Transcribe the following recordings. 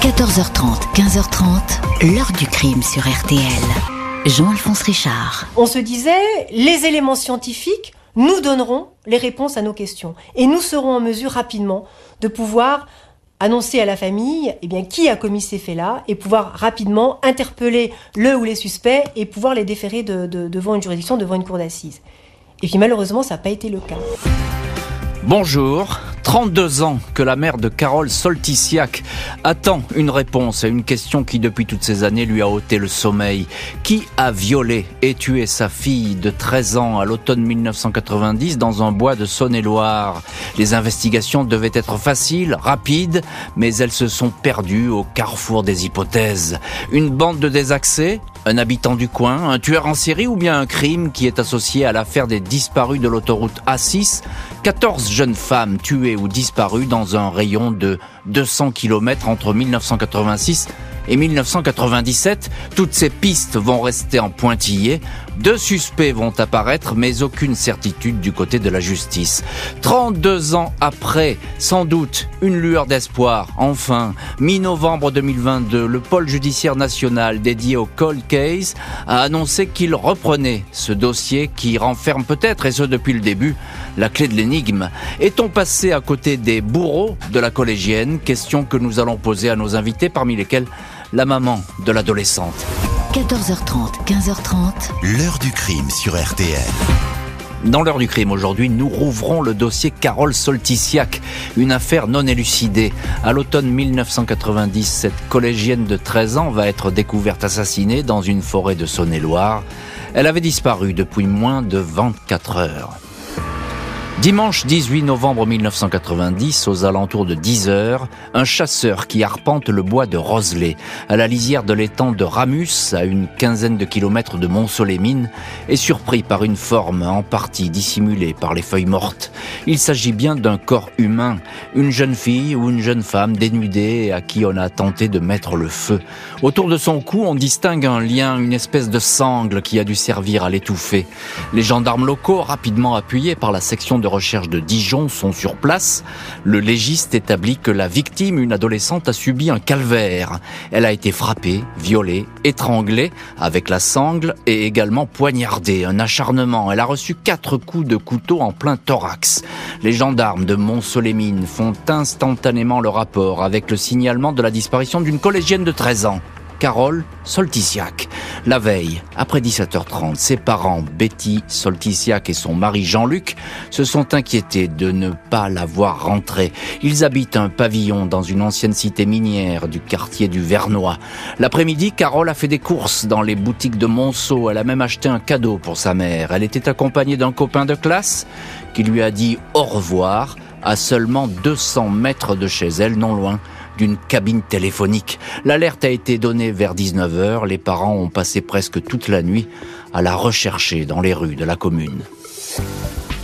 14h30, 15h30, l'heure du crime sur RTL. Jean-Alphonse Richard. On se disait, les éléments scientifiques nous donneront les réponses à nos questions. Et nous serons en mesure rapidement de pouvoir annoncer à la famille eh bien, qui a commis ces faits-là et pouvoir rapidement interpeller le ou les suspects et pouvoir les déférer devant une juridiction, devant une cour d'assises. Et puis malheureusement, ça n'a pas été le cas. Bonjour, 32 ans que la mère de Carole Solticiac attend une réponse à une question qui depuis toutes ces années lui a ôté le sommeil. Qui a violé et tué sa fille de 13 ans à l'automne 1990 dans un bois de Saône-et-Loire? Les investigations devaient être faciles, rapides, mais elles se sont perdues au carrefour des hypothèses. Une bande de désaccès un habitant du coin, un tueur en série ou bien un crime qui est associé à l'affaire des disparus de l'autoroute A6 14 jeunes femmes tuées ou disparues dans un rayon de 200 km entre 1986 et 1997. Toutes ces pistes vont rester en pointillés. Deux suspects vont apparaître, mais aucune certitude du côté de la justice. 32 ans après, sans doute, une lueur d'espoir. Enfin, mi-novembre 2022, le pôle judiciaire national dédié au cold case a annoncé qu'il reprenait ce dossier qui renferme peut-être, et ce depuis le début, la clé de l'énigme. Est-on passé à côté des bourreaux de la collégienne? Question que nous allons poser à nos invités, parmi lesquels la maman de l'adolescente. 14h30, 15h30. L'heure du crime sur RTL. Dans l'heure du crime aujourd'hui, nous rouvrons le dossier Carole Solticiac, une affaire non élucidée. À l'automne 1990, cette collégienne de 13 ans va être découverte assassinée dans une forêt de Saône-et-Loire. Elle avait disparu depuis moins de 24 heures. Dimanche 18 novembre 1990, aux alentours de 10 heures, un chasseur qui arpente le bois de Roselay, à la lisière de l'étang de Ramus, à une quinzaine de kilomètres de Mont-Solémine, est surpris par une forme en partie dissimulée par les feuilles mortes. Il s'agit bien d'un corps humain, une jeune fille ou une jeune femme dénudée à qui on a tenté de mettre le feu. Autour de son cou, on distingue un lien, une espèce de sangle qui a dû servir à l'étouffer. Les gendarmes locaux, rapidement appuyés par la section de recherche de Dijon sont sur place. Le légiste établit que la victime, une adolescente, a subi un calvaire. Elle a été frappée, violée, étranglée avec la sangle et également poignardée. Un acharnement. Elle a reçu quatre coups de couteau en plein thorax. Les gendarmes de Mont-Solémine font instantanément le rapport avec le signalement de la disparition d'une collégienne de 13 ans. Carole Solticiac. La veille, après 17h30, ses parents, Betty Solticiac et son mari Jean-Luc, se sont inquiétés de ne pas la voir rentrer. Ils habitent un pavillon dans une ancienne cité minière du quartier du Vernois. L'après-midi, Carole a fait des courses dans les boutiques de Monceau. Elle a même acheté un cadeau pour sa mère. Elle était accompagnée d'un copain de classe qui lui a dit au revoir à seulement 200 mètres de chez elle, non loin d'une cabine téléphonique. L'alerte a été donnée vers 19h. Les parents ont passé presque toute la nuit à la rechercher dans les rues de la commune.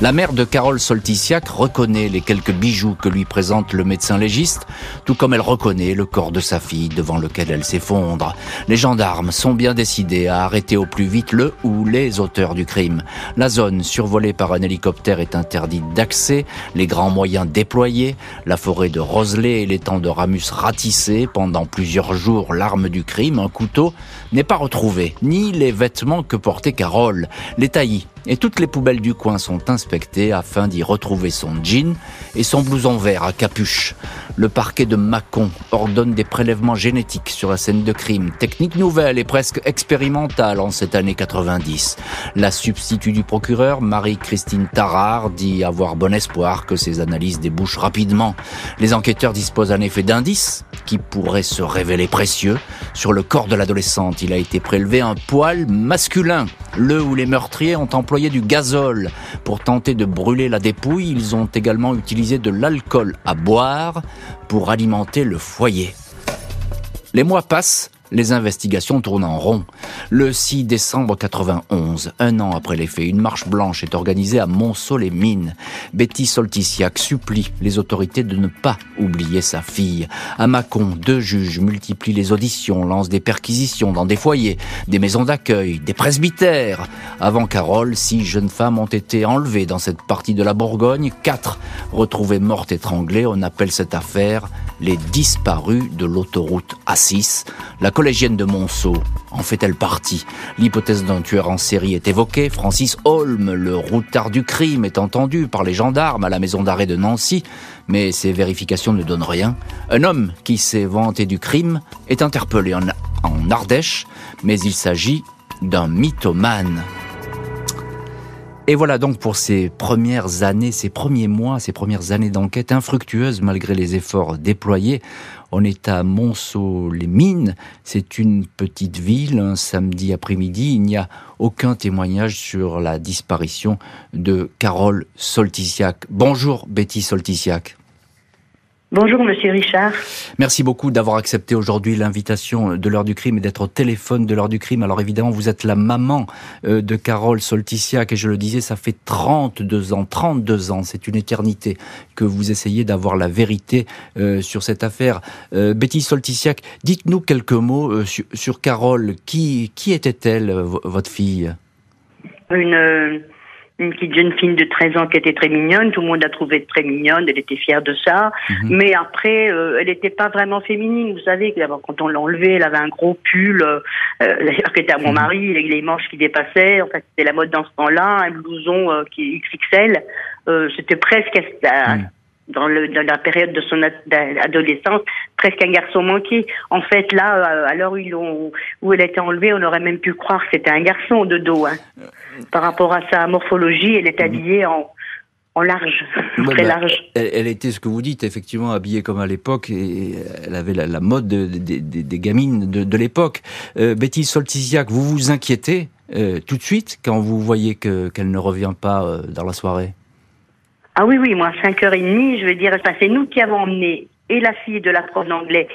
La mère de Carole Solticiac reconnaît les quelques bijoux que lui présente le médecin légiste, tout comme elle reconnaît le corps de sa fille devant lequel elle s'effondre. Les gendarmes sont bien décidés à arrêter au plus vite le ou les auteurs du crime. La zone survolée par un hélicoptère est interdite d'accès, les grands moyens déployés, la forêt de Roselay et l'étang de Ramus ratissés pendant plusieurs jours l'arme du crime, un couteau, n'est pas retrouvé, ni les vêtements que portait Carole. Les taillis et toutes les poubelles du coin sont inspectées afin d'y retrouver son jean et son blouson vert à capuche. Le parquet de Mâcon ordonne des prélèvements génétiques sur la scène de crime, technique nouvelle et presque expérimentale en cette année 90. La substitut du procureur, Marie-Christine Tarard, dit avoir bon espoir que ces analyses débouchent rapidement. Les enquêteurs disposent en effet d'indices qui pourraient se révéler précieux. Sur le corps de l'adolescente, il a été prélevé un poil masculin, le où les meurtriers ont employé du gazole pour tenter de brûler la dépouille. Ils ont également utilisé de l'alcool à boire pour alimenter le foyer. Les mois passent les investigations tournent en rond. Le 6 décembre 91, un an après les faits, une marche blanche est organisée à Monceau-les-Mines. Betty Solticiac supplie les autorités de ne pas oublier sa fille. À Mâcon, deux juges multiplient les auditions, lancent des perquisitions dans des foyers, des maisons d'accueil, des presbytères. Avant Carole, six jeunes femmes ont été enlevées dans cette partie de la Bourgogne, quatre retrouvées mortes étranglées. On appelle cette affaire les disparus de l'autoroute A6. La collégienne de Monceau en fait-elle partie? L'hypothèse d'un tueur en série est évoquée. Francis Holm, le routard du crime, est entendu par les gendarmes à la maison d'arrêt de Nancy, mais ces vérifications ne donnent rien. Un homme qui s'est vanté du crime est interpellé en, en Ardèche, mais il s'agit d'un mythomane. Et voilà donc pour ces premières années, ces premiers mois, ces premières années d'enquête infructueuses malgré les efforts déployés. On est à Monceau-les-Mines. C'est une petite ville. Un samedi après-midi, il n'y a aucun témoignage sur la disparition de Carole Soltisiak. Bonjour Betty Soltisiak. Bonjour Monsieur Richard. Merci beaucoup d'avoir accepté aujourd'hui l'invitation de l'heure du crime et d'être au téléphone de l'heure du crime. Alors évidemment, vous êtes la maman euh, de Carole Soltisiak et je le disais, ça fait 32 ans, 32 ans, c'est une éternité que vous essayez d'avoir la vérité euh, sur cette affaire. Euh, Betty Soltisiak, dites-nous quelques mots sur, sur, Carole. Qui, qui était-elle, votre fille? Une une petite jeune fille de 13 ans qui était très mignonne, tout le monde la trouvait très mignonne, elle était fière de ça, mhm. mais après, euh, elle n'était pas vraiment féminine, vous savez, quand on l'enlevait, elle avait un gros pull, euh, euh d'ailleurs qui était à mon mhm. mari, les, manches qui dépassaient, en fait c'était la mode dans ce temps-là, un blouson euh, qui XXL, c'était presque mhm dans, le, dans la période de son adolescence, presque un garçon manqué. En fait, là, euh, à l'heure où, où elle était enlevée, on aurait même pu croire que c'était un garçon de dos. Hein. Par rapport à sa morphologie, elle est habillée en, en large, très bah, large. Elle, était ce que vous dites, effectivement, habillée comme à l'époque, et elle avait la, mode des gamines de, l'époque. Euh, Betty Soltisiak, vous vous inquiétez euh, tout de suite quand vous voyez qu'elle ne revient pas euh, dans la soirée? Ah oui, oui, moi, à 5h30, je veux dire, c'est nous qui avons emmené et la fille de la prof d'anglais,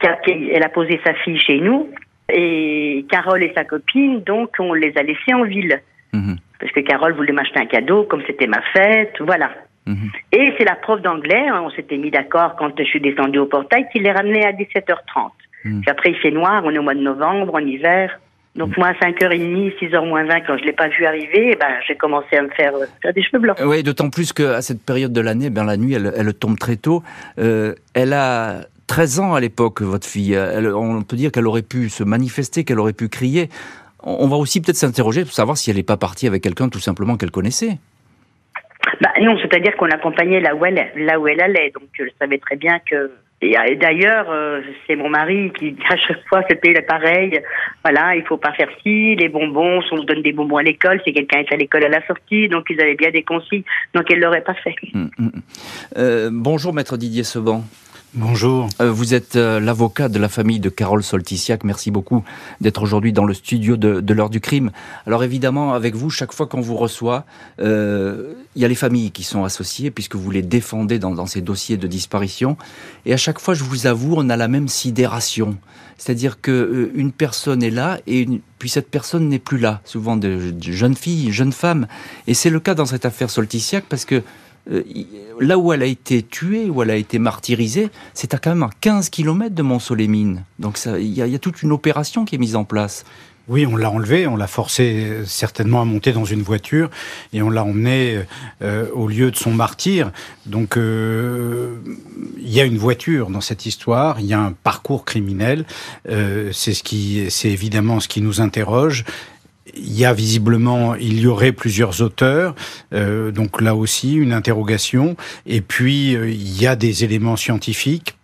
elle a posé sa fille chez nous, et Carole et sa copine, donc on les a laissés en ville. Mhm. Parce que Carole voulait m'acheter un cadeau, comme c'était ma fête, voilà. Mhm. Et c'est la prof d'anglais, hein, on s'était mis d'accord quand je suis descendue au portail, qui les ramenait à 17h30. Mhm. Puis après, il fait noir, on est au mois de novembre, en hiver. Donc moi, à 5h30, 6h moins 20, quand je l'ai pas vu arriver, eh ben, j'ai commencé à me faire, faire des cheveux blancs. Oui, d'autant plus qu'à cette période de l'année, ben, la nuit, elle, elle tombe très tôt. Euh, elle a 13 ans à l'époque, votre fille. Elle, on peut dire qu'elle aurait pu se manifester, qu'elle aurait pu crier. On va aussi peut-être s'interroger pour savoir si elle n'est pas partie avec quelqu'un tout simplement qu'elle connaissait. Bah non, c'est-à-dire qu'on l'accompagnait là où elle, là où elle allait. Donc je savais très bien que et d'ailleurs, euh, c'est mon mari qui, à chaque fois, c'était pareil. Voilà, il faut pas faire ci, les bonbons, on donne des bonbons à l'école, si quelqu'un est à l'école à la sortie, donc ils avaient bien des consignes, donc elle l'auraient pas fait. Hum, hum, hum. Euh, bonjour, maître Didier Seban. Bonjour. Euh, vous êtes euh, l'avocat de la famille de Carole Soltisiak. Merci beaucoup d'être aujourd'hui dans le studio de, l'heure du crime. Alors évidemment, avec vous, chaque fois qu'on vous reçoit, euh, il y a les familles qui sont associées puisque vous les défendez dans, ces dossiers de disparition. Et à chaque fois, je vous avoue, on a la même sidération. C'est-à-dire que une personne est là et puis cette personne n'est plus là. Souvent de, jeunes filles, jeunes femmes. Et c'est le cas dans cette affaire Soltisiak parce que là où elle a été tuée, où elle a été martyrisée, c'est à quand même à 15 km de Mont-Solémine. Donc il y, a toute une opération qui est mise en place. Oui, on l'a enlevé, on l'a forcé euh, certainement à monter dans une voiture et on l'a emmené euh, au lieu de son martyr. Donc il y a une voiture dans cette histoire, il y a un parcours criminel. c'est ce qui, c'est évidemment ce qui nous interroge il y a visiblement, il y aurait plusieurs auteurs, euh, donc là aussi une interrogation. Et puis euh, il y a des éléments scientifiques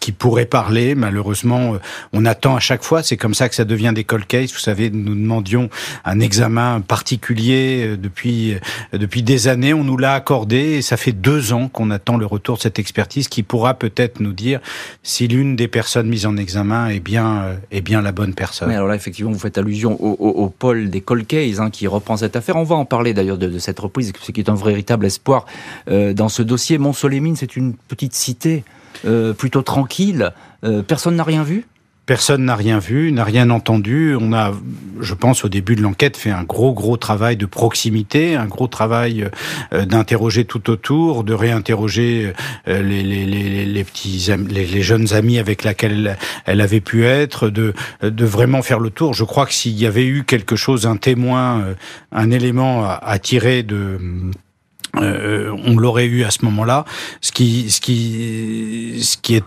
qui pourraient parler. Malheureusement, euh, on attend à chaque fois. C'est comme ça que ça devient des cold cases. Vous savez, nous demandions un examen particulier depuis depuis des années. On nous l'a accordé et ça fait deux ans qu'on attend le retour de cette expertise qui pourra peut-être nous dire si l'une des personnes mises en examen est bien est bien la bonne personne. Mais alors là, effectivement, vous faites allusion au, au, au des Colcays hein, qui reprend cette affaire. On va en parler d'ailleurs de, cette reprise, ce qui est un véritable espoir euh, dans ce dossier. Mont-Solémine, c'est une petite cité euh, plutôt tranquille. Euh, personne n'a rien vu? Personne n'a rien vu, n'a rien entendu. On a, je pense, au début de l'enquête, fait un gros, gros travail de proximité, un gros travail euh, d'interroger tout autour, de réinterroger euh, les, les, les, les petits, les, les, jeunes amis avec lesquels elle avait pu être, de, de vraiment faire le tour. Je crois que s'il y avait eu quelque chose, un témoin, un élément à, tirer de on l'aurait eu à ce moment-là. Ce qui, ce qui, ce qui est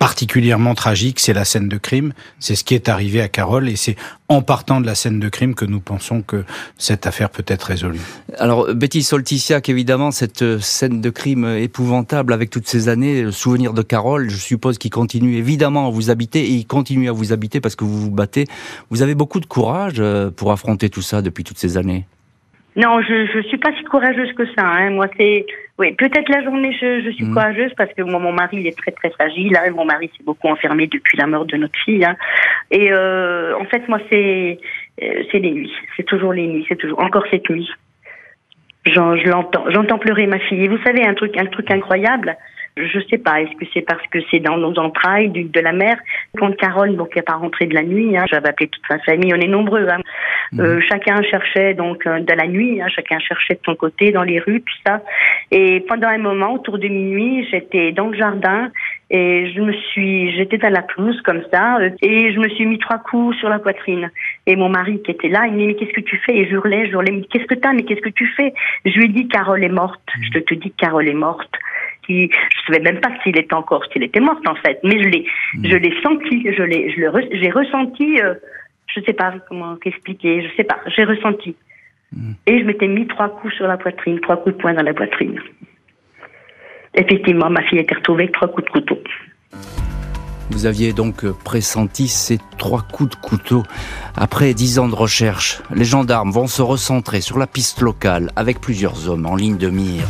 particulièrement tragique, c'est la scène de crime. C'est ce qui est arrivé à Carole et c'est en partant de la scène de crime que nous pensons que cette affaire peut être résolue. Alors, Betty Solticiac, évidemment, cette euh, scène de crime épouvantable avec toutes ces années, le souvenir de Carole, je suppose qu'il continue évidemment à vous habiter et il continue à vous habiter parce que vous vous battez. Vous avez beaucoup de courage euh, pour affronter tout ça depuis toutes ces années. Non, je je suis pas si courageuse que ça. Hein. Moi, c'est oui, peut-être la journée, je, je suis mm. courageuse parce que moi, mon mari, il est très très fragile. Là, mon mari s'est beaucoup enfermé depuis la mort de notre fille. Hein. Et euh, en fait, moi, c'est euh, c'est les nuits. C'est toujours les nuits. C'est toujours encore cette nuit. J'en, je l'entends. J'entends pleurer ma fille. Et vous savez un truc, un truc incroyable je sais pas. Est-ce que c'est parce que c'est dans nos entrailles de la mère Quand Carole, donc, n'est pas rentrée de la nuit, hein, j'avais appelé toute sa famille, on est nombreux. Hein. Mhm. Euh, chacun cherchait donc euh, de la nuit, hein, chacun cherchait de son côté dans les rues, tout ça. Et pendant un moment, autour de minuit, j'étais dans le jardin et je me suis, j'étais dans la pelouse comme ça, euh, et je me suis mis trois coups sur la poitrine. Et mon mari qui était là, il me dit mais qu'est-ce que tu fais? Et je hurlais, je hurlais, mais qu'est-ce que t'as Mais qu'est-ce que tu fais? Je lui ai dit Carole est morte. Je te dis Carole est morte qui, je savais même pas s'il était encore, s'il était mort en fait, mais je l'ai, hmm. je l'ai senti, je l'ai, je le, j'ai ressenti, euh, je sais pas comment expliquer, je sais pas, j'ai ressenti. Hmm. Et je m'étais mis trois coups sur la poitrine, trois coups de poing dans la poitrine. Effectivement, ma fille a été retrouvée avec trois coups de couteau. Vous aviez donc pressenti ces trois coups de couteau. Après dix ans de recherche, les gendarmes vont se recentrer sur la piste locale avec plusieurs hommes en ligne de mire.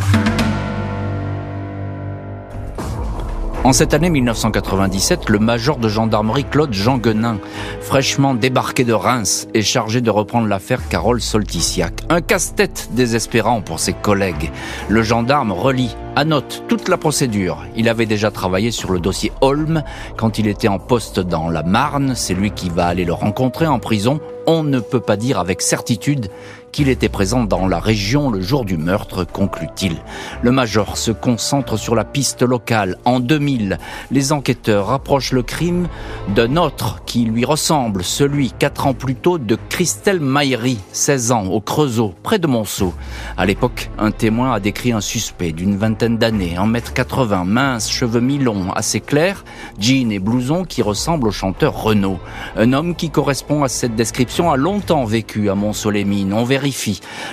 En cette année 1997, le major de gendarmerie Claude Jean Guenin, fraîchement débarqué de Reims, est chargé de reprendre l'affaire Carole Solticiac. Un casse-tête désespérant pour ses collègues. Le gendarme relie note toute la procédure. Il avait déjà travaillé sur le dossier Holm quand il était en poste dans la Marne. C'est lui qui va aller le rencontrer en prison. On ne peut pas dire avec certitude qu'il était présent dans la région le jour du meurtre, conclut-il. Le major se concentre sur la piste locale. En 2000, les enquêteurs rapprochent le crime d'un autre qui lui ressemble, celui quatre ans plus tôt de Christelle Maillery, 16 ans, au Creusot, près de Monceau. À l'époque, un témoin a décrit un suspect d'une vingtaine d'années, 1m80, mince, cheveux mi-longs, assez clairs, jean et blouson qui ressemblent au chanteur Renaud. Un homme qui correspond à cette description a longtemps vécu à. On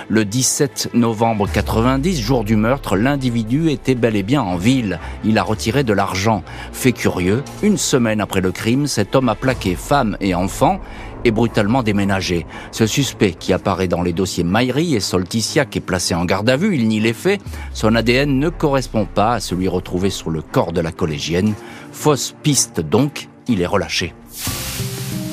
Le 17 novembre 90, jour du meurtre, l'individu était bel et bien en ville. Il a retiré de l'argent. Fait curieux, une semaine après le crime, cet homme a plaqué femme et enfant est brutalement déménagé. Ce suspect qui apparaît dans les dossiers Maillery et Solticia qui est placé en garde à vue, il nie les faits. Son ADN ne correspond pas à celui retrouvé sur le corps de la collégienne. Fausse piste donc, il est relâché.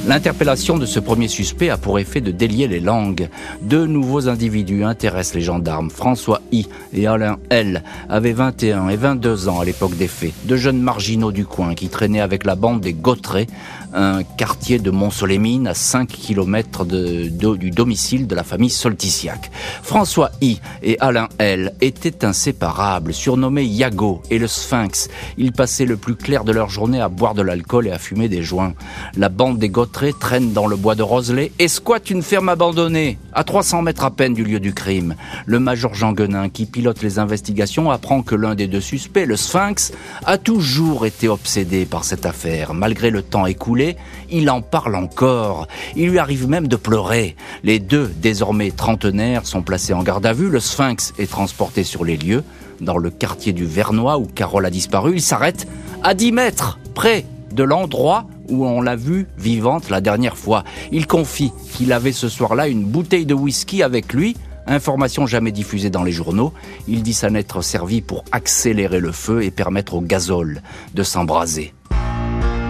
L'interpellation de ce premier suspect a pour effet de délier les langues. Deux nouveaux individus intéressent les gendarmes. François I et Alain L avaient 21 et 22 ans à l'époque des faits. Deux jeunes marginaux du coin qui traînaient avec la bande des Gautrets un quartier de Mont-Solémine à 5 km du domicile de la famille Solticiac. François I et Alain L étaient inséparables, surnommés Yago et le Sphinx. Ils passaient le plus clair de leur journée à boire de l'alcool et à fumer des joints. La bande des Gautrets traîne dans le bois de Roselay et squatte une ferme abandonnée, à 300 mètres à peine du lieu du crime. Le major Jean Guenin, qui pilote les investigations, apprend que l'un des deux suspects, le Sphinx, a toujours été obsédé par cette affaire, malgré le temps écoulé il en parle encore. Il lui arrive même de pleurer. Les deux, désormais trentenaires, sont placés en garde à vue. Le sphinx est transporté sur les lieux. Dans le quartier du Vernois où Carole a disparu, il s'arrête à 10 mètres, près de l'endroit où on l'a vue vivante la dernière fois. Il confie qu'il avait ce soir-là une bouteille de whisky avec lui, information jamais diffusée dans les journaux. Il dit s'en être servi pour accélérer le feu et permettre au gazole de s'embraser.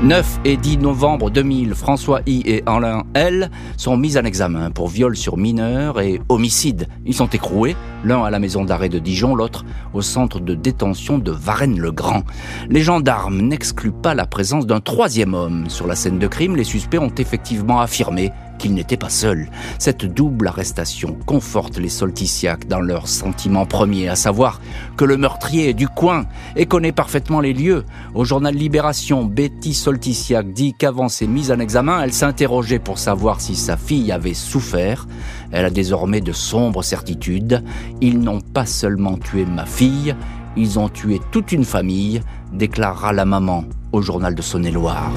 9 et 10 novembre 2000, François I et Alain L sont mis en examen pour viol sur mineur et homicide. Ils sont écroués, l'un à la maison d'arrêt de Dijon, l'autre au centre de détention de Varennes-le-Grand. Les gendarmes n'excluent pas la présence d'un troisième homme. Sur la scène de crime, les suspects ont effectivement affirmé qu'il n'était pas seul. Cette double arrestation conforte les Solticiacs dans leur sentiment premier, à savoir que le meurtrier est du coin et connaît parfaitement les lieux. Au journal Libération, Betty Solticiac dit qu'avant ses mises en examen, elle s'interrogeait pour savoir si sa fille avait souffert. Elle a désormais de sombres certitudes. Ils n'ont pas seulement tué ma fille, Ils ont tué toute une famille, déclarera la maman au journal de Saône-et-Loire.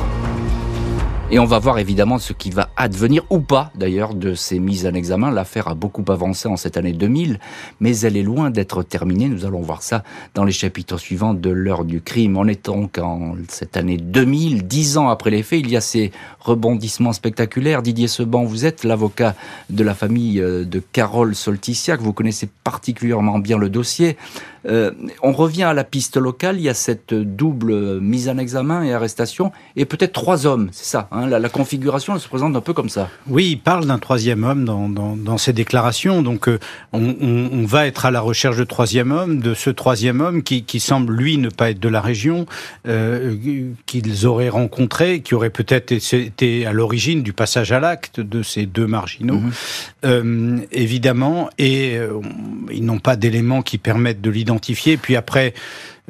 Et on va voir évidemment ce qui va advenir ou pas d'ailleurs de ces mises en examen. L'affaire a beaucoup avancé en cette année 2000, mais elle est loin d'être terminée. Nous allons voir ça dans les chapitres suivants de l'heure du crime. On est donc en cette année 2000, dix ans après les faits, il y a ces rebondissements spectaculaires. Didier Seban, vous êtes l'avocat de la famille euh, de Carole Solticiac. Vous connaissez particulièrement bien le dossier. Euh, on revient à la piste locale. Il y a cette double mise en examen et arrestation, et peut-être trois hommes. C'est ça. Hein, la, configuration elle se présente un peu comme ça. Oui, il parle d'un troisième homme dans, dans, ses déclarations. Donc, euh, on, va être à la recherche de troisième homme, de ce troisième homme qui, semble lui ne pas être de la région, euh, qu'ils auraient rencontré, qui aurait peut-être été à l'origine du passage à l'acte de ces deux marginaux, mhm. évidemment. Et ils n'ont pas d'éléments qui permettent de l'identifier puis après,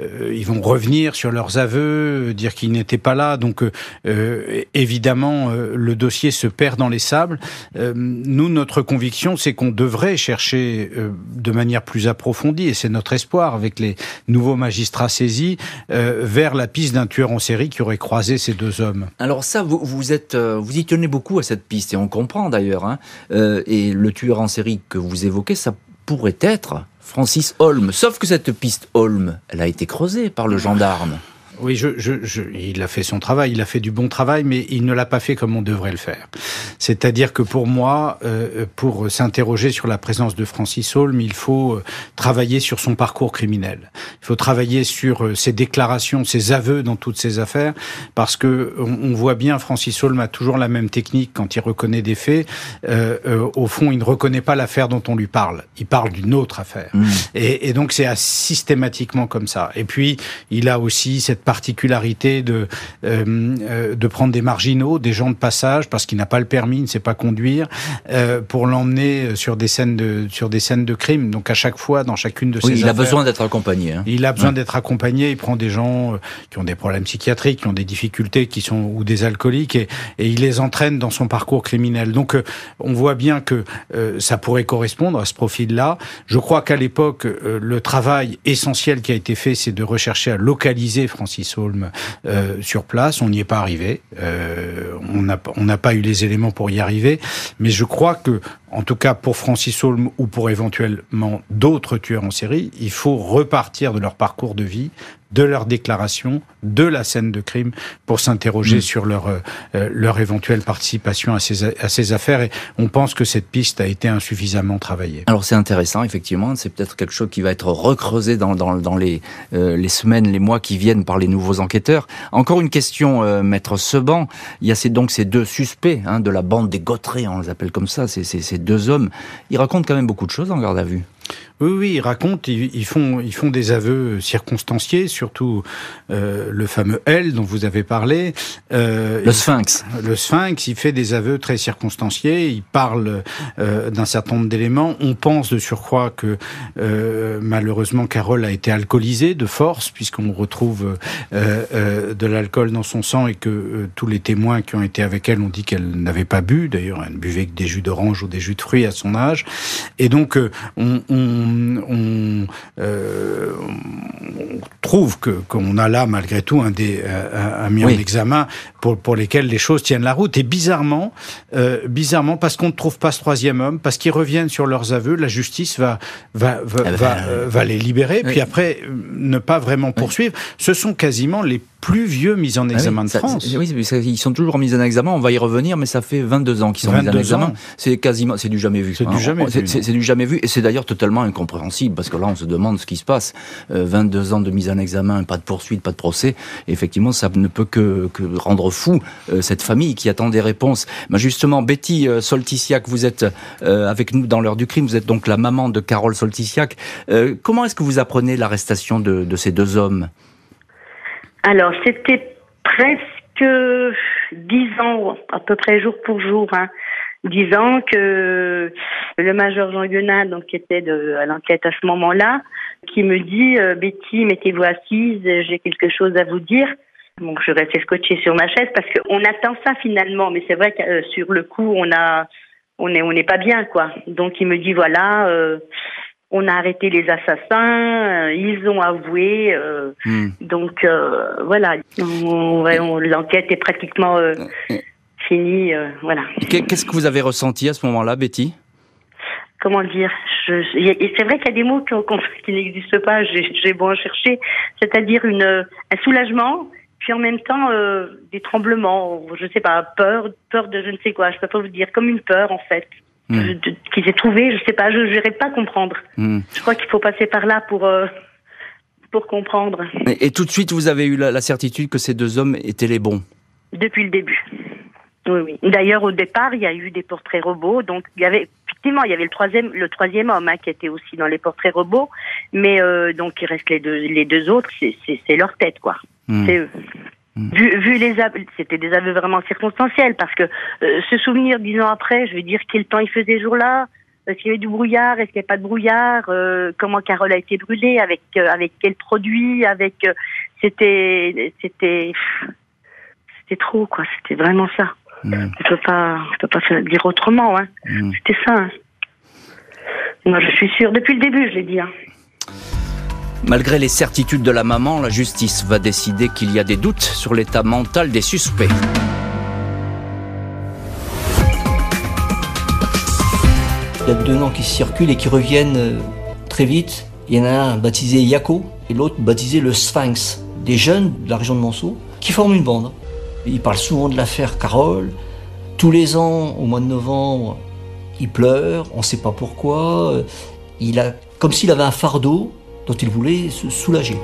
euh, ils vont revenir sur leurs aveux, dire qu'ils n'étaient pas là. Donc, euh, euh, évidemment, le dossier se perd dans les sables. nous, notre conviction, c'est qu'on devrait chercher de manière plus approfondie, et c'est notre espoir avec les nouveaux magistrats saisis, vers la piste d'un tueur en série qui aurait croisé ces deux hommes. Alors ça, vous, vous êtes, vous y tenez beaucoup à cette piste, et on comprend d'ailleurs. Hein. et le tueur en série que vous évoquez, ça pourrait être Francis Holm. Sauf que cette piste Holm, elle a été creusée par le gendarme. Oui, je, je, il a fait son travail, il a fait du bon travail, mais il ne l'a pas fait comme on devrait le faire. C'est-à-dire que pour moi, euh, pour s'interroger sur la présence de Francis Holm, il faut euh, travailler sur son parcours criminel. Il faut travailler sur euh, ses déclarations, ses aveux dans toutes ces affaires, parce que on, voit bien Francis Holm a toujours la même technique quand il reconnaît des faits. au fond, il ne reconnaît pas l'affaire dont on lui parle. Il parle d'une autre affaire. Mmh. Et, et donc c'est systématiquement comme ça. Et puis il a aussi cette particularité de euh, euh, de prendre des marginaux, des gens de passage parce qu'il n'a pas le permis, il ne sait pas conduire, euh, pour l'emmener sur des scènes de sur des scènes de crime. Donc à chaque fois, dans chacune de ces oui, il a besoin d'être accompagné. Hein. Il a besoin d'être accompagné. Il prend des gens qui ont des problèmes psychiatriques, qui ont des difficultés, qui sont ou des alcooliques, et, et il les entraîne dans son parcours criminel. Donc on voit bien que ça pourrait correspondre à ce profil-là. Je crois qu'à l'époque, le travail essentiel qui a été fait, c'est de rechercher à localiser Francis Euh, sur place. On n'y est pas arrivé. Euh, on n'a on n'a pas eu les éléments pour y arriver. Mais je crois que, en tout cas pour Francis Holm ou pour éventuellement d'autres tueurs en série, il faut repartir de leur parcours de vie de leur déclaration, de la scène de crime, pour s'interroger mm. sur leur, euh, leur éventuelle participation à ces, à ces affaires. Et on pense que cette piste a été insuffisamment travaillée. Alors c'est intéressant, effectivement. C'est peut-être quelque chose qui va être recreusé dans, dans, dans les, euh, les semaines, les mois qui viennent par les nouveaux enquêteurs. Encore une question, euh, maître Seban. Il y a donc ces deux suspects hein, de la bande des Gautrés, on les appelle comme ça, ces, ces, ces deux hommes. Ils racontent quand même beaucoup de choses en garde à vue. Oui, oui, ils racontent, ils, font, ils font des aveux circonstanciés, surtout euh, le fameux L dont vous avez parlé. Euh, le Sphinx. Le Sphinx, il fait des aveux très circonstanciés. Il parle euh, d'un certain nombre d'éléments. On pense de surcroît que euh, malheureusement Carole a été alcoolisée de force, puisqu'on retrouve euh, de l'alcool dans son sang et que tous les témoins qui ont été avec elle ont dit qu'elle n'avait pas bu. D'ailleurs, elle ne buvait que des jus d'orange ou des jus de fruits à son âge. Et donc, on, on on, euh, trouve que qu'on a là malgré tout un des un, mis en examen pour pour lesquels les choses tiennent la route. Et bizarrement euh, bizarrement parce qu'on ne trouve pas ce troisième homme parce qu'ils reviennent sur leurs aveux la justice va va va, ah bah, va, les libérer puis après ne pas vraiment poursuivre. Ce sont quasiment les plus vieux mis en ah examen de France. oui, ils sont toujours mis en examen. On va y revenir, mais ça fait 22 ans qu'ils sont mis en examen. C'est quasiment, c'est du jamais vu. C'est du jamais vu. C'est du jamais vu, et c'est d'ailleurs totalement incompréhensible parce que là, on se demande ce qui se passe. 22 euh, ans de mise en examen, pas de poursuite, pas de procès. effectivement, ça ne peut que, que rendre fou euh, cette famille qui attend des réponses. Mais justement, Betty euh, Solticiac, vous êtes avec nous dans l'heure du crime. Vous êtes donc la maman de Carole Solticiac. comment est-ce que vous apprenez l'arrestation de, de ces deux hommes? Alors, c'était presque dix ans, à peu près jour pour jour, hein, dix ans que le major Jean Guenat, donc qui était à l'enquête à ce moment-là, qui me dit euh, Betty, mettez-vous assise, j'ai quelque chose à vous dire. Donc je restais scotché sur ma chaise parce qu'on attend ça finalement, mais c'est vrai que euh, sur le coup on a on est on n'est pas bien quoi. Donc il me dit voilà. Euh, on a arrêté les assassins, ils ont avoué, hmm. donc voilà, l'enquête est pratiquement finie, voilà. Qu'est-ce que vous avez ressenti à ce moment-là, Betty? Comment dire? C'est vrai qu'il y a des mots qui, n'existent pas. J'ai beau en chercher, c'est-à-dire une un soulagement, puis en même temps euh, des tremblements. Je sais pas, peur, peur de je ne sais quoi. Je peux pas vous dire comme une peur en fait. Hmm. qui s'est trouvée, je sais pas, je n'irai pas comprendre. Hmm. Je crois qu'il faut passer par là pour euh, pour comprendre. Et, tout de suite, vous avez eu la certitude que ces deux hommes étaient les bons? Depuis le début. Oui, oui. D'ailleurs, au départ, il y a eu des portraits robots. Donc, il y avait effectivement, il y avait le troisième, le troisième homme hein, qui était aussi dans les portraits robots. Mais euh, donc, il reste les deux, les deux autres. C'est leur tête, quoi. Hmm. C'est eux. Hmm. Vu, vu, les c'était des aveux vraiment circonstanciels parce que euh, se souvenir dix ans après, je veux dire quel temps il faisait jour-là, est-ce qu'il y avait du brouillard, est-ce qu'il n'y avait pas de brouillard, euh, comment Carole a été brûlée, avec avec quel produit, avec c'était c'était c'était trop quoi, c'était vraiment ça. Mm. On peut pas, peut pas dire autrement. Hein. Mm. C'était ça. Hein. Moi, je suis sûre depuis le début, je l'ai dit. Hein. Malgré les certitudes de la maman, la justice va décider qu'il y a des doutes sur l'état mental des suspects. Il y a deux noms qui circulent et qui reviennent euh, très vite. Il y en a un baptisé Yako et l'autre baptisé le Sphinx. Des jeunes de la région de Monceau qui forment une bande. Il parle souvent de l'affaire Carole. Tous les ans, au mois de novembre, il pleure, on ne sait pas pourquoi. Il a, comme s'il avait un fardeau dont il voulait se soulager.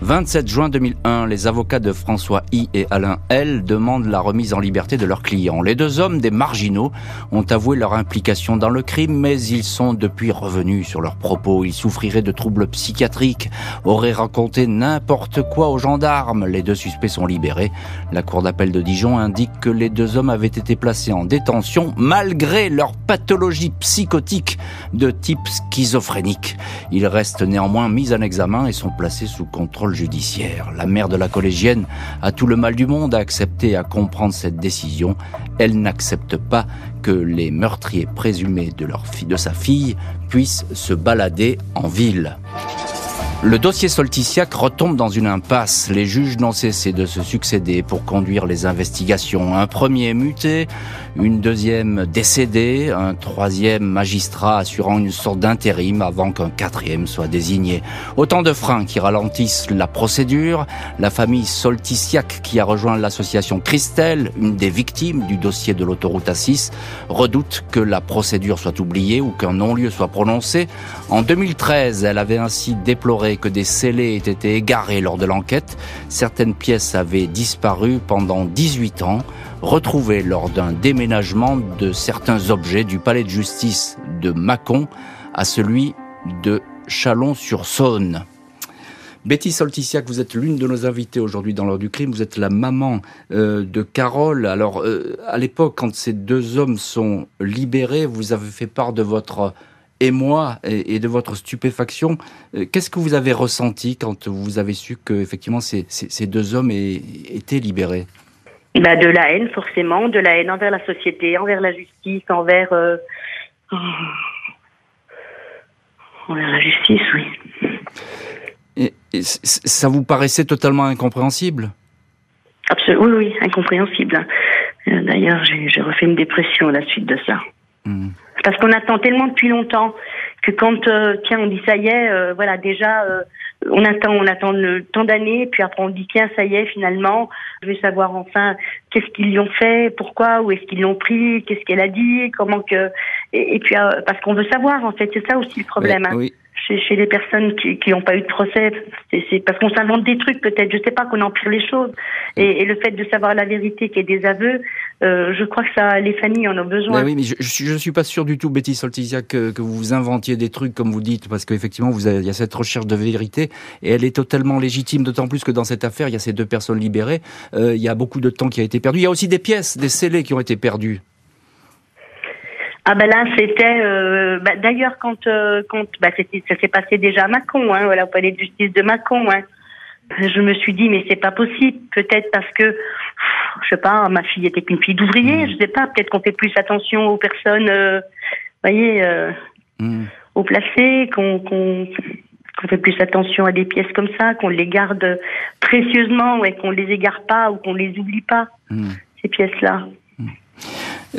27 juin 2001, les avocats de François I et Alain L demandent la remise en liberté de leurs clients. Les deux hommes, des marginaux, ont avoué leur implication dans le crime, mais ils sont depuis revenus sur leurs propos. Ils souffriraient de troubles psychiatriques, auraient raconté n'importe quoi aux gendarmes. Les deux suspects sont libérés. La cour d'appel de Dijon indique que les deux hommes avaient été placés en détention malgré leur pathologie psychotique de type schizophrénique. Ils restent néanmoins mis en examen et sont placés sous contrôle judiciaire. La mère de la collégienne a tout le mal du monde à accepter à comprendre cette décision. Elle n'accepte pas que les meurtriers présumés de sa fille puissent se balader en ville. Le dossier Solticiac retombe dans une impasse. Les juges n'ont cessé de se succéder pour conduire les investigations. Un premier muté, une deuxième décédée, un troisième magistrat assurant une sorte d'intérim avant qu'un quatrième soit désigné. Autant de freins qui ralentissent la procédure. La famille Solticiac, qui a rejoint l'association Christelle, une des victimes du dossier de l'autoroute A6, redoute que la procédure soit oubliée ou qu'un non-lieu soit prononcé. En 2013, elle avait ainsi déploré que des scellés aient été égarés lors de l'enquête. Certaines pièces avaient disparu pendant 18 ans, retrouvées lors d'un déménagement de certains objets du palais de justice de Mâcon à celui de Chalon-sur-Saône. Betty Solticiac, vous êtes l'une de nos invitées aujourd'hui dans l'heure du crime. Vous êtes la maman euh, de Carole. Alors, euh, à l'époque, quand ces deux hommes sont libérés, vous avez fait part de votre et moi et, de votre stupéfaction. Euh, qu'est-ce que vous avez ressenti quand vous avez su que effectivement ces, ces, deux hommes étaient libérés? Bah, De la haine, forcément, de la haine envers la société, envers la justice, envers, euh, envers la justice, oui. Et, ça vous paraissait totalement incompréhensible? Absolument, oui, oui, incompréhensible. Euh, d'ailleurs, j'ai refait une dépression à la suite de ça. Parce qu'on attend tellement depuis longtemps que quand euh, tiens on dit ça y est, euh, voilà déjà euh, on attend on attend le tant d'années, puis après on dit tiens ça y est finalement, je vais savoir enfin qu'est-ce qu'ils lui ont fait, pourquoi, où est-ce qu'ils l'ont pris, qu'est-ce qu'elle a dit, comment que et, puis parce qu'on veut savoir en fait c'est ça aussi le problème. Hein. Oui chez, chez les personnes qui n'ont pas eu de procès. C'est parce qu'on s'invente des trucs peut-être, je sais pas, qu'on empire les choses. Et, et, le fait de savoir la vérité, qui est des aveux, euh, je crois que ça, les familles en ont besoin. oui, mais je, je, suis pas sûr du tout, Betty Soltizia, que, que vous inventiez des trucs comme vous dites, parce qu'effectivement, vous il y a cette recherche de vérité et elle est totalement légitime, d'autant plus que dans cette affaire, il y a ces deux personnes libérées. Euh, il y a beaucoup de temps qui a été perdu. Il y a aussi des pièces, des scellés qui ont été perdus. Ah ben là c'était euh, bah, d'ailleurs quand euh, quand bah, ça s'est passé déjà à Macon hein, voilà au palais de justice de Macon hein. Je me suis dit mais c'est pas possible peut-être parce que je sais pas ma fille était qu'une fille d'ouvrier mmh. je sais pas peut-être qu'on fait plus attention aux personnes euh, voyez euh, mmh. haut placé, qu'on qu'on fait plus attention à des pièces comme ça, qu'on les garde précieusement et qu'on les égare pas ou qu'on les oublie pas, hmm. ces pièces-là.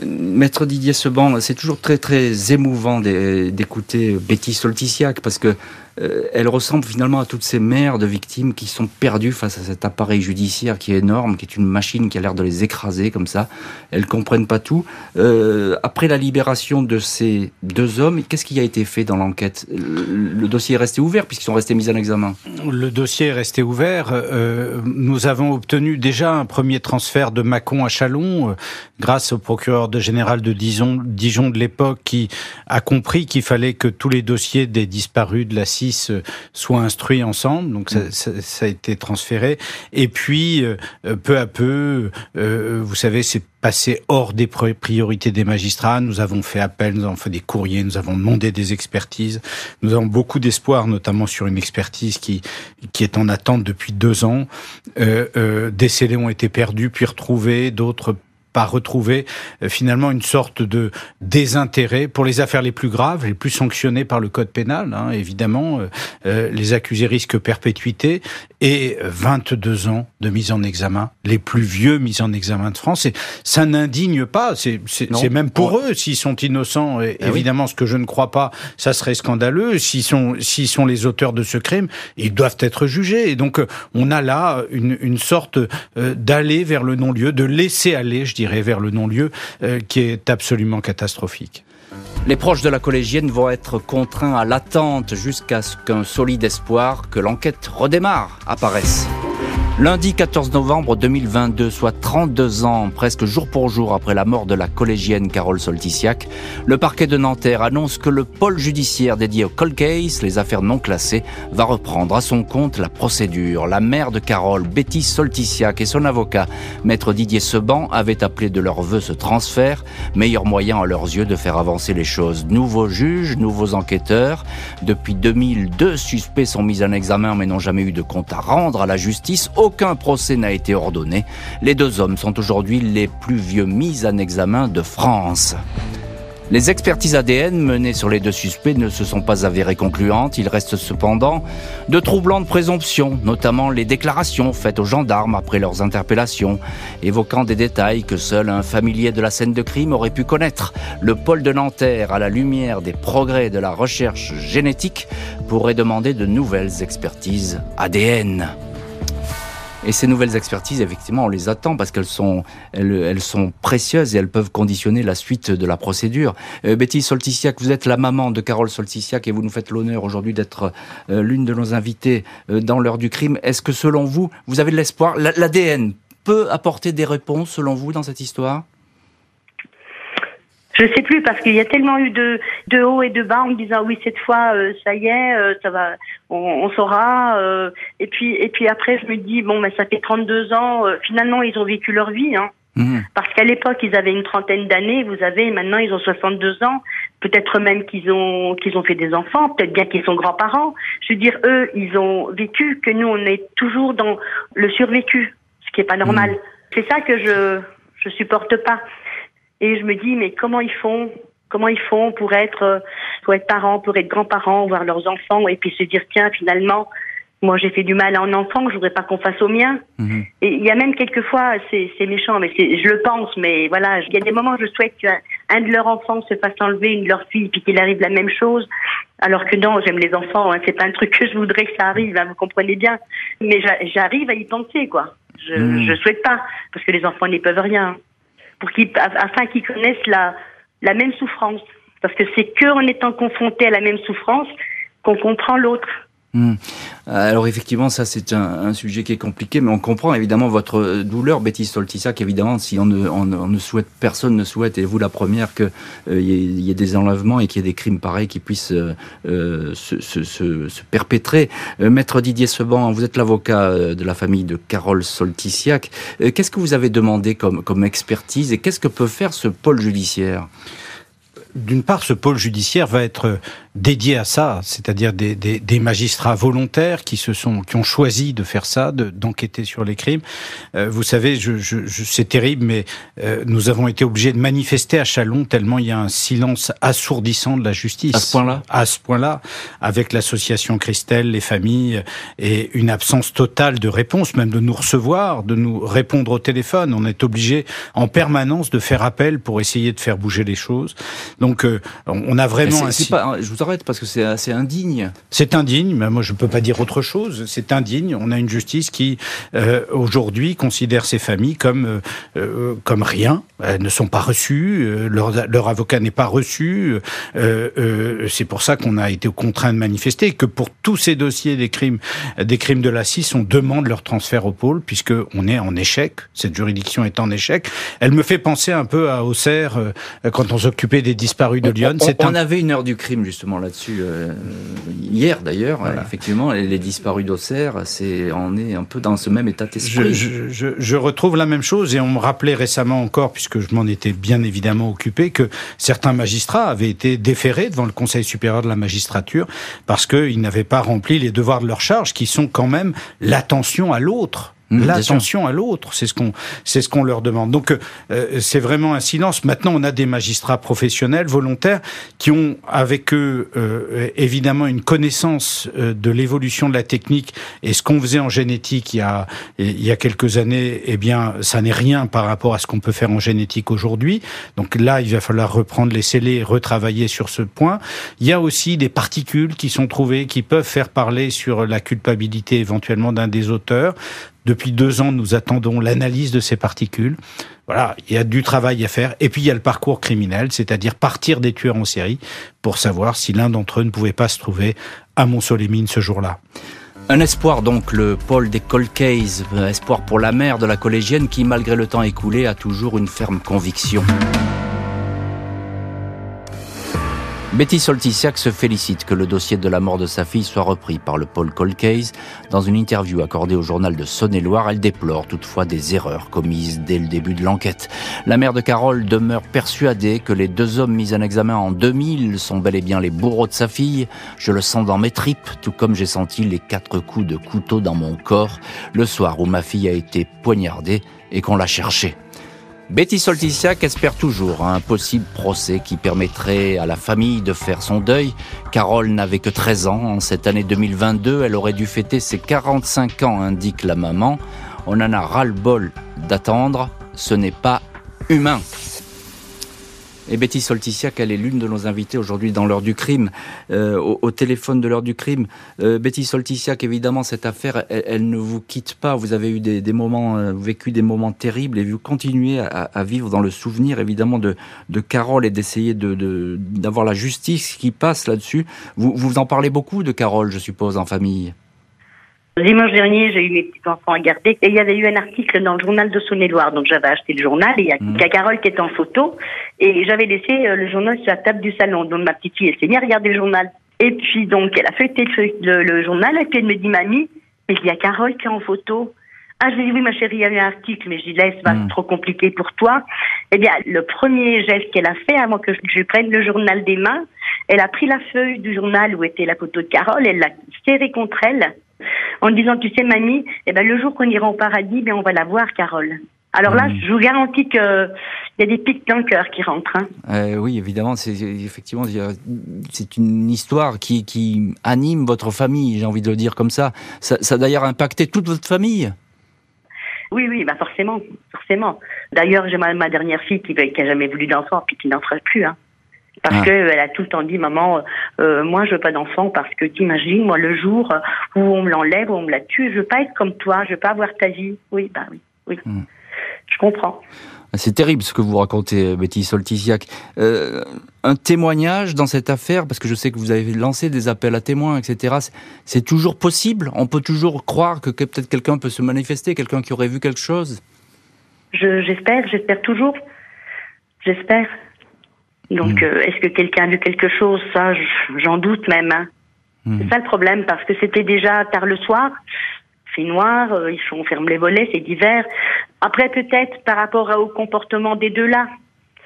Maître Didier Seban, c'est toujours très très émouvant d'écouter Betty Solticiac parce que euh, elle ressemble finalement à toutes ces mères de victimes qui sont perdues face à cet appareil judiciaire qui est énorme, qui est une machine qui a l'air de les écraser comme ça. Elles comprennent pas tout. Euh, après la libération de ces deux hommes, qu'est-ce qui a été fait dans l'enquête? Le, dossier est resté ouvert puisqu'ils sont restés mis en examen. Le dossier est resté ouvert. Euh, nous avons obtenu déjà un premier transfert de Mâcon à Chalon grâce au procureur de général de Dijon, Dijon de l'époque qui a compris qu'il fallait que tous les dossiers des disparus de la CIS soient instruits ensemble. Donc ça, mm. ça, a été transféré. Et puis euh, peu à peu, euh, vous savez, c'est passé hors des priorités des magistrats. Nous avons fait appel, nous avons fait des courriers, nous avons demandé des expertises. Nous avons beaucoup d'espoir, notamment sur une expertise qui qui est en attente depuis deux ans. Euh, euh, des scellés ont été perdus puis retrouvés, d'autres pas retrouver euh, finalement une sorte de désintérêt pour les affaires les plus graves, les plus sanctionnées par le code pénal. Hein, évidemment, euh, euh, les accusés risquent perpétuité et 22 ans de mise en examen, les plus vieux mises en examen de France. Et ça n'indigne pas. C'est même pour eux s'ils sont innocents. Et, eh évidemment, ce que je ne crois pas, ça serait scandaleux. S'ils sont s'ils sont les auteurs de ce crime, ils doivent être jugés. Et donc, on a là une, une sorte d'aller vers le non-lieu, de laisser aller, je vers le non-lieu, euh, qui est absolument catastrophique. Les proches de la collégienne vont être contraints à l'attente jusqu'à ce qu'un solide espoir que l'enquête redémarre apparaisse. Lundi 14 novembre 2022, soit 32 ans, presque jour pour jour après la mort de la collégienne Carole Solticiac, le parquet de Nanterre annonce que le pôle judiciaire dédié au cold case, les affaires non classées, va reprendre à son compte la procédure. La mère de Carole, Betty Solticiac, et son avocat, maître Didier Seban, avaient appelé de leur vœu ce transfert, meilleur moyen à leurs yeux de faire avancer les choses. Nouveaux juges, nouveaux enquêteurs. Depuis 2002, suspects sont mis en examen mais n'ont jamais eu de compte à rendre à la justice aucun procès n'a été ordonné. Les deux hommes sont aujourd'hui les plus vieux mis en examen de France. Les expertises ADN menées sur les deux suspects ne se sont pas avérées concluantes. Il reste cependant de troublantes présomptions, notamment les déclarations faites aux gendarmes après leurs interpellations, évoquant des détails que seul un familier de la scène de crime aurait pu connaître. Le pôle de Nanterre, à la lumière des progrès de la recherche génétique, pourrait demander de nouvelles expertises ADN. Et ces nouvelles expertises, effectivement, on les attend parce qu'elles sont, elles, sont précieuses et elles peuvent conditionner la suite de la procédure. Euh, Betty Solticiac, vous êtes la maman de Carole Solticiac et vous nous faites l'honneur aujourd'hui d'être euh, l'une de nos invitées euh, dans l'heure du crime. Est-ce que selon vous, vous avez de l'espoir? L'ADN peut apporter des réponses selon vous dans cette histoire? Je sais plus parce qu'il y a tellement eu de, de hauts et de bas en me disant oui cette fois euh, ça y est euh, ça va on, on saura euh, et puis et puis après je me dis bon mais ça fait 32 ans finalement ils ont vécu leur vie hein. Mmh. Parce qu'à l'époque, ils avaient une trentaine d'années, vous avez maintenant ils ont 62 ans, peut-être même qu'ils ont qu'ils ont fait des enfants, peut-être bien qu'ils sont grands-parents. Je veux dire, eux, ils ont vécu que nous on est toujours dans le survécu, ce qui est pas normal. Mmh. C'est ça que je je supporte pas. Et je me dis, mais comment ils font? Comment ils font pour être, euh, pour être parents, pour être grands-parents, voir leurs enfants, et puis se dire, tiens, finalement, moi j'ai fait du mal à un enfant, je voudrais pas qu'on fasse au mien. Mhm. Et il y a même quelquefois, c'est méchant, mais je le pense, mais voilà, il y a des moments où je souhaite qu'un de leurs enfants se fasse enlever, une de leurs filles, puis qu'il arrive la même chose. Alors que non, j'aime les enfants, hein, c'est pas un truc que je voudrais que ça arrive, hein, vous comprenez bien. Mais j'arrive à y penser, quoi. Je, mhm. je souhaite pas, parce que les enfants n'y peuvent rien pour qu'ils, afin qu'ils connaissent la, la même souffrance. Parce que c'est qu'en étant confronté à la même souffrance qu'on comprend l'autre. Hmm. Alors effectivement, ça c'est un, sujet qui est compliqué, mais on comprend évidemment votre douleur, Betty Stoltisac. Évidemment, si on ne, souhaite, personne ne souhaite, et vous la première, qu'il euh, y, ait des enlèvements et qu'il y ait des crimes pareils qui puissent euh, euh se, perpétrer. Euh, Maître Didier Seban, vous êtes l'avocat de la famille de Carole Solticiac. Qu'est-ce que vous avez demandé comme expertise et qu'est-ce que peut faire ce pôle judiciaire? D'une part, ce pôle judiciaire va être dédié à ça, c'est-à-dire des, des, des, magistrats volontaires qui se sont, qui ont choisi de faire ça, d'enquêter sur les crimes. Euh, vous savez, je, je, je c'est terrible, mais euh, nous avons été obligés de manifester à Chalon tellement il y a un silence assourdissant de la justice. À ce point-là. À ce point-là, avec l'association Christelle, les familles et une absence totale de réponse, même de nous recevoir, de nous répondre au téléphone. On est obligé en permanence de faire appel pour essayer de faire bouger les choses. Donc, euh, on a vraiment. un... pas, je vous arrête parce que c'est assez indigne. C'est indigne, mais moi je peux pas dire autre chose. C'est indigne. On a une justice qui euh, aujourd'hui considère ces familles comme euh, euh comme rien. Elles ne sont pas reçues. Euh, leur, leur avocat n'est pas reçu. Euh, c'est pour ça qu'on a été contraint de manifester. Que pour tous ces dossiers des crimes, des crimes de la CIS, on demande leur transfert au pôle puisque on est en échec. Cette juridiction est en échec. Elle me fait penser un peu à Auxerre quand on s'occupait des disparus de Lyon. On, on, avait une heure du crime justement là-dessus euh, hier d'ailleurs. Voilà. Effectivement, les disparus d'Auxerre, c'est on est un peu dans ce même état d'esprit. Je, je, je, retrouve la même chose et on me rappelait récemment encore, puisque je m'en étais bien évidemment occupé, que certains magistrats avaient été déférés devant le Conseil supérieur de la magistrature parce qu'ils n'avaient pas rempli les devoirs de leur charge, qui sont quand même l'attention à l'autre. Mmh, l'attention à l'autre, c'est ce qu'on c'est ce qu'on leur demande. Donc euh, c'est vraiment un silence. Maintenant, on a des magistrats professionnels, volontaires, qui ont avec eux euh, évidemment une connaissance euh, de l'évolution de la technique et ce qu'on faisait en génétique il y a il y a quelques années. Eh bien, ça n'est rien par rapport à ce qu'on peut faire en génétique aujourd'hui. Donc là, il va falloir reprendre les scellés et retravailler sur ce point. Il y a aussi des particules qui sont trouvées qui peuvent faire parler sur la culpabilité éventuellement d'un des auteurs. Depuis deux ans, nous attendons l'analyse de ces particules. Voilà, il y a du travail à faire. Et puis il y a le parcours criminel, c'est-à-dire partir des tueurs en série pour savoir si l'un d'entre eux ne pouvait pas se trouver à Montsolémine ce jour-là. Un espoir donc, le pôle des Colcays, espoir pour la mère de la collégienne qui, malgré le temps écoulé, a toujours une ferme conviction. Betty Soltisiak se félicite que le dossier de la mort de sa fille soit repris par le Paul Colcase. Dans une interview accordée au journal de Saône-et-Loire, elle déplore toutefois des erreurs commises dès le début de l'enquête. La mère de Carole demeure persuadée que les deux hommes mis en examen en 2000 sont bel et bien les bourreaux de sa fille. Je le sens dans mes tripes, tout comme j'ai senti les quatre coups de couteau dans mon corps le soir où ma fille a été poignardée et qu'on l'a cherchée. Betty Soltisiak espère toujours un possible procès qui permettrait à la famille de faire son deuil. Carole n'avait que 13 ans. En cette année 2022, elle aurait dû fêter ses 45 ans, indique la maman. On en a ras-le-bol d'attendre. Ce n'est pas humain. Et Betty Soltisiak, elle est l'une de nos invités aujourd'hui dans l'heure du crime, euh, au, téléphone de l'heure du crime. Euh, Betty Soltisiak, évidemment, cette affaire, elle, elle, ne vous quitte pas. Vous avez eu des, des moments, euh, vécu des moments terribles et vous continuez à, à, vivre dans le souvenir, évidemment, de, de Carole et d'essayer de, d'avoir la justice qui passe là-dessus. Vous, vous en parlez beaucoup de Carole, je suppose, en famille Dimanche dernier, j'ai eu mes petits-enfants à garder et il y avait eu un article dans le journal de Saône-et-Loire. Donc j'avais acheté le journal et il y a, mmh. Carole qui est en photo et j'avais laissé euh, le journal sur la table du salon. Donc ma petite fille, elle s'est mise à regarder le journal. Et puis donc elle a feuilleté le, le, journal et puis elle me dit mamie, mais il y a Carole qui est en photo. Ah, je lui dis oui, ma chérie, il y a eu un article, mais je dis là, c'est pas mmh. trop compliqué pour toi. Eh bien, le premier geste qu'elle a fait avant que je prenne le journal des mains, elle a pris la feuille du journal où était la photo de Carole, elle l'a serrée contre elle en disant, tu sais, mamie, eh ben, le jour qu'on ira au paradis, ben, on va la voir, Carole. Alors là, mmh. je vous garantis qu'il y a des pics dans le cœur qui rentrent. Hein. Euh, oui, évidemment, c'est effectivement c'est une histoire qui, qui anime votre famille, j'ai envie de le dire comme ça. Ça, ça a d'ailleurs impacté toute votre famille. Oui, oui, bah forcément, forcément. D'ailleurs, j'ai ma, ma, dernière fille qui, qui a jamais voulu d'enfant, puis qui n'en fera plus. Hein. Parce ah. qu'elle a tout le temps dit, maman, euh, moi je veux pas d'enfant parce que t'imagines, moi le jour où on me l'enlève, où on me la tue, je veux pas être comme toi, je veux pas avoir ta vie. Oui, bah oui, oui. Mm. Je comprends. C'est terrible ce que vous racontez, Betty Soltisiak. Euh, un témoignage dans cette affaire, parce que je sais que vous avez lancé des appels à témoins, etc. C'est toujours possible? On peut toujours croire que, que peut-être quelqu'un peut se manifester, quelqu'un qui aurait vu quelque chose? J'espère, j'espère toujours. J'espère. Donc, mmh. euh, est-ce que quelqu'un a vu quelque chose? Ça, j'en doute même. Hein. Mmh. C'est ça le problème, parce que c'était déjà tard le soir, fait noir, euh, ils on ferme les volets, c'est d'hiver. Après, peut-être par rapport au comportement des deux là,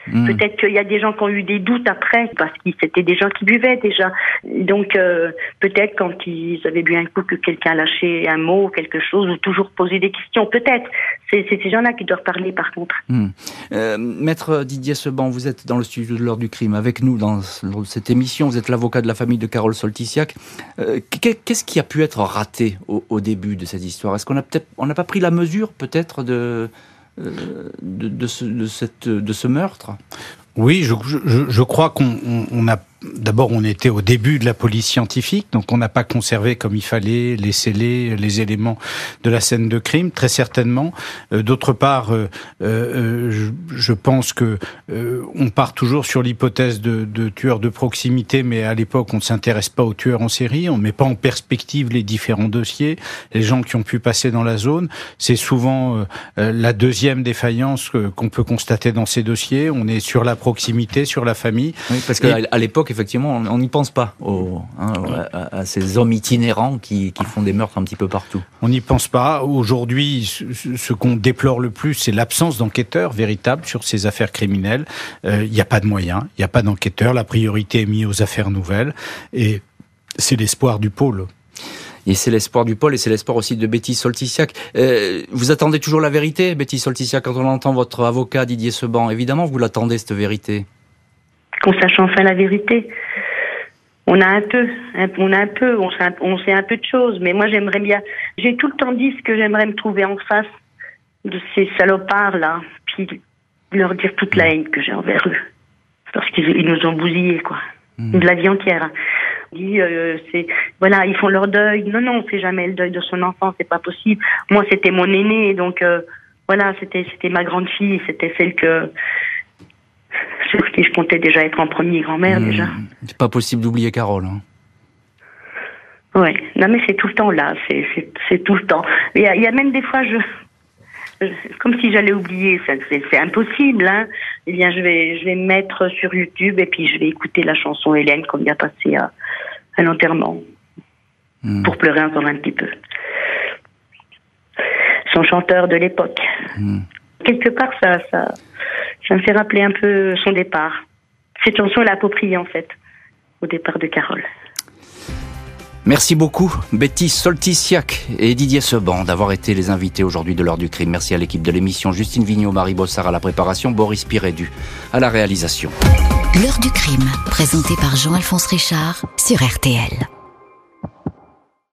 Hmm. Peut-être qu'il y a des gens qui ont eu des doutes après, parce que c'était des gens qui buvaient déjà. Donc euh, peut-être quand ils avaient bu un coup que quelqu'un lâchait un mot, quelque chose, ou toujours poser des questions. Peut-être. C'est ces gens-là qui doivent parler par contre. Hmm. Euh, Maître Didier Seban, vous êtes dans le studio de l'heure du crime avec nous dans cette émission. Vous êtes l'avocat de la famille de Carole Soltisiak. Euh, qu'est-ce qui a pu être raté au, début de cette histoire? Est-ce qu'on a peut-être, on n'a pas pris la mesure peut-être de euh, de, ce, meurtre? Oui, je, crois qu'on on a D'abord, on était au début de la police scientifique, donc on n'a pas conservé comme il fallait les scellés, les éléments de la scène de crime, très certainement. Euh, d'autre part, euh, euh, je, pense que on part toujours sur l'hypothèse de, de tueurs de proximité, mais à l'époque, on ne s'intéresse pas aux tueurs en série, on ne met pas en perspective les différents dossiers, les gens qui ont pu passer dans la zone. C'est souvent la deuxième défaillance qu'on peut constater dans ces dossiers. On est sur la proximité, sur la famille. Oui, parce qu'à l'époque, effectivement, on n'y pense pas hein, à, ces hommes itinérants qui, font des meurtres un petit peu partout. On n'y pense pas. Aujourd'hui, ce, qu'on déplore le plus, c'est l'absence d'enquêteurs véritables sur ces affaires criminelles. Euh, il n'y a pas de moyens, il n'y a pas d'enquêteurs. La priorité est mise aux affaires nouvelles. Et c'est l'espoir du pôle. Et c'est l'espoir du pôle et c'est l'espoir aussi de Betty Soltisiak. Euh, vous attendez toujours la vérité, Betty Soltisiak, quand on entend votre avocat Didier Seban? Évidemment, vous l'attendez, cette vérité qu'on sache enfin la vérité. On a un peu, on a un peu, on sait un, on sait un peu de choses, mais moi j'aimerais bien. J'ai tout le temps dit ce que j'aimerais me trouver en face de ces salopards là, puis leur dire toute la haine que j'ai envers eux, parce qu'ils nous ont bousillés quoi, mmh. de la vie entière. Dit, euh, c'est voilà, ils font leur deuil. Non non, on fait jamais le deuil de son enfant, c'est pas possible. Moi c'était mon aîné, donc euh, voilà, c'était c'était ma grande fille, c'était celle que sur qui je comptais déjà être en premier grand-mère hmm. déjà. C'est pas possible d'oublier Carole. Hein. Oui, non mais c'est tout le temps là, c'est tout le temps. Il y, a, même des fois, je, comme si j'allais oublier, c'est impossible. Hein. Eh bien, je vais, je vais me mettre sur YouTube et puis je vais écouter la chanson Hélène qu'on vient passer à, à l'enterrement hmm. pour pleurer encore un petit peu. Son chanteur de l'époque. Hmm. Quelque part, ça, ça, ça me fait rappeler un peu son départ. Cette chanson est appropriée en fait au départ de Carole. Merci beaucoup Betty Soltisiak et Didier Seban d'avoir été les invités aujourd'hui de l'heure du crime. Merci à l'équipe de l'émission Justine Vignot, Marie Bossard à la préparation, Boris Pirédu à la réalisation. L'heure du crime, présenté par Jean-Alphonse Richard sur RTL.